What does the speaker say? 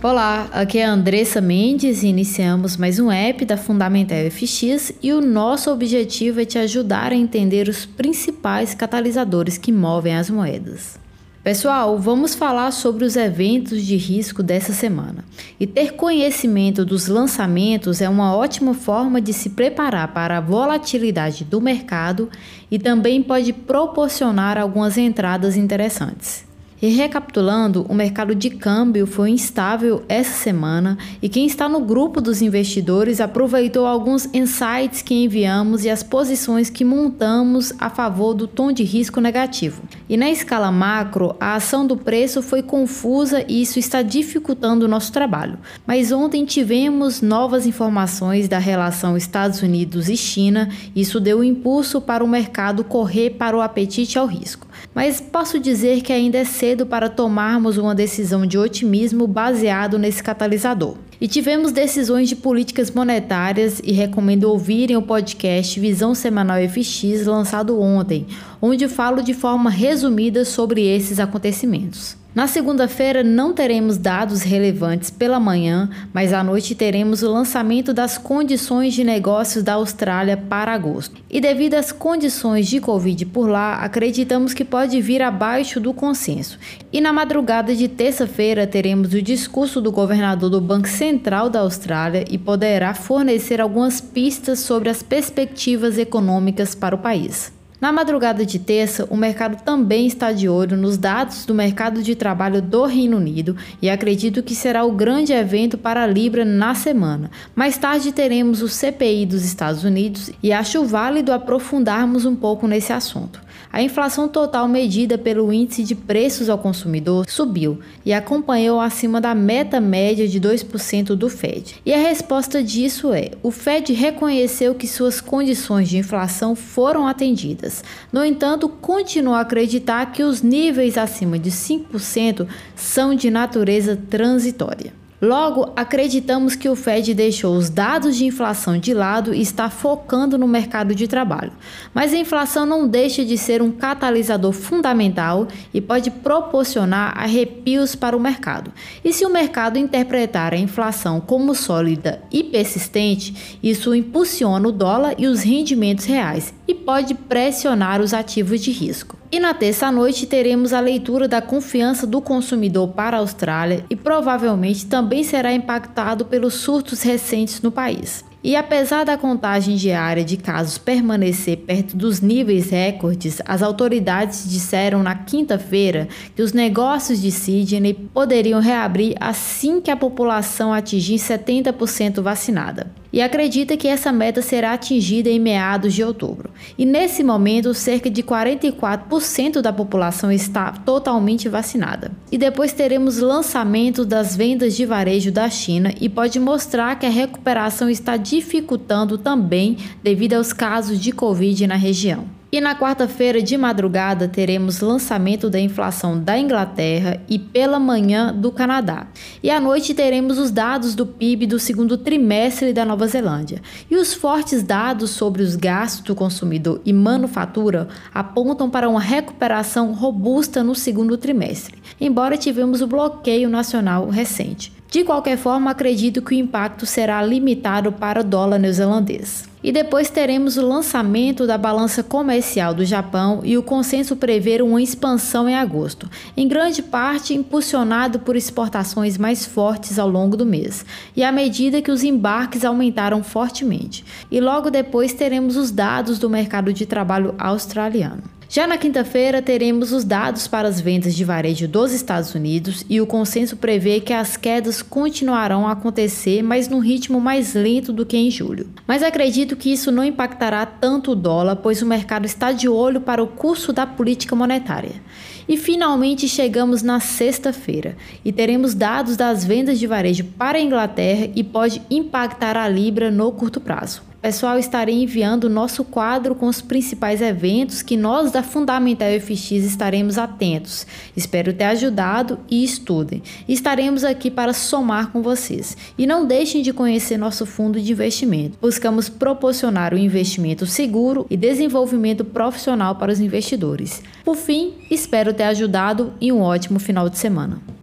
Olá, aqui é a Andressa Mendes e iniciamos mais um app da Fundamental FX e o nosso objetivo é te ajudar a entender os principais catalisadores que movem as moedas. Pessoal, vamos falar sobre os eventos de risco dessa semana. E ter conhecimento dos lançamentos é uma ótima forma de se preparar para a volatilidade do mercado e também pode proporcionar algumas entradas interessantes. E recapitulando, o mercado de câmbio foi instável essa semana e quem está no grupo dos investidores aproveitou alguns insights que enviamos e as posições que montamos a favor do tom de risco negativo. E na escala macro, a ação do preço foi confusa e isso está dificultando o nosso trabalho. Mas ontem tivemos novas informações da relação Estados Unidos e China, e isso deu impulso para o mercado correr para o apetite ao risco. Mas posso dizer que ainda é cedo para tomarmos uma decisão de otimismo baseado nesse catalisador. E tivemos decisões de políticas monetárias e recomendo ouvirem o podcast Visão Semanal FX lançado ontem, onde falo de forma resumida sobre esses acontecimentos. Na segunda-feira não teremos dados relevantes pela manhã, mas à noite teremos o lançamento das condições de negócios da Austrália para agosto. E devido às condições de Covid por lá, acreditamos que pode vir abaixo do consenso. E na madrugada de terça-feira teremos o discurso do governador do Banco Central da Austrália e poderá fornecer algumas pistas sobre as perspectivas econômicas para o país. Na madrugada de terça, o mercado também está de olho nos dados do mercado de trabalho do Reino Unido e acredito que será o grande evento para a Libra na semana. Mais tarde teremos o CPI dos Estados Unidos e acho válido aprofundarmos um pouco nesse assunto. A inflação total medida pelo índice de preços ao consumidor subiu e acompanhou acima da meta média de 2% do Fed. E a resposta disso é: o Fed reconheceu que suas condições de inflação foram atendidas. No entanto, continua a acreditar que os níveis acima de 5% são de natureza transitória. Logo, acreditamos que o Fed deixou os dados de inflação de lado e está focando no mercado de trabalho. Mas a inflação não deixa de ser um catalisador fundamental e pode proporcionar arrepios para o mercado. E se o mercado interpretar a inflação como sólida e persistente, isso impulsiona o dólar e os rendimentos reais e pode pressionar os ativos de risco. E na terça-noite teremos a leitura da confiança do consumidor para a Austrália e provavelmente também será impactado pelos surtos recentes no país. E apesar da contagem diária de casos permanecer perto dos níveis recordes, as autoridades disseram na quinta-feira que os negócios de Sydney poderiam reabrir assim que a população atingir 70% vacinada e acredita que essa meta será atingida em meados de outubro. E nesse momento, cerca de 44% da população está totalmente vacinada. E depois teremos lançamento das vendas de varejo da China e pode mostrar que a recuperação está dificultando também devido aos casos de Covid na região. E na quarta-feira de madrugada teremos lançamento da inflação da Inglaterra e pela manhã do Canadá. E à noite teremos os dados do PIB do segundo trimestre da Nova Zelândia. E os fortes dados sobre os gastos do consumidor e manufatura apontam para uma recuperação robusta no segundo trimestre, embora tivemos o bloqueio nacional recente. De qualquer forma, acredito que o impacto será limitado para o dólar neozelandês. E depois teremos o lançamento da balança comercial do Japão e o consenso prevê uma expansão em agosto, em grande parte impulsionado por exportações mais fortes ao longo do mês, e à medida que os embarques aumentaram fortemente. E logo depois teremos os dados do mercado de trabalho australiano. Já na quinta-feira, teremos os dados para as vendas de varejo dos Estados Unidos e o consenso prevê que as quedas continuarão a acontecer, mas num ritmo mais lento do que em julho. Mas acredito que isso não impactará tanto o dólar, pois o mercado está de olho para o curso da política monetária. E finalmente chegamos na sexta-feira e teremos dados das vendas de varejo para a Inglaterra e pode impactar a Libra no curto prazo. Pessoal, estarei enviando o nosso quadro com os principais eventos que nós da Fundamental FX estaremos atentos. Espero ter ajudado e estudem. Estaremos aqui para somar com vocês. E não deixem de conhecer nosso fundo de investimento. Buscamos proporcionar o investimento seguro e desenvolvimento profissional para os investidores. Por fim, espero ter ajudado e um ótimo final de semana.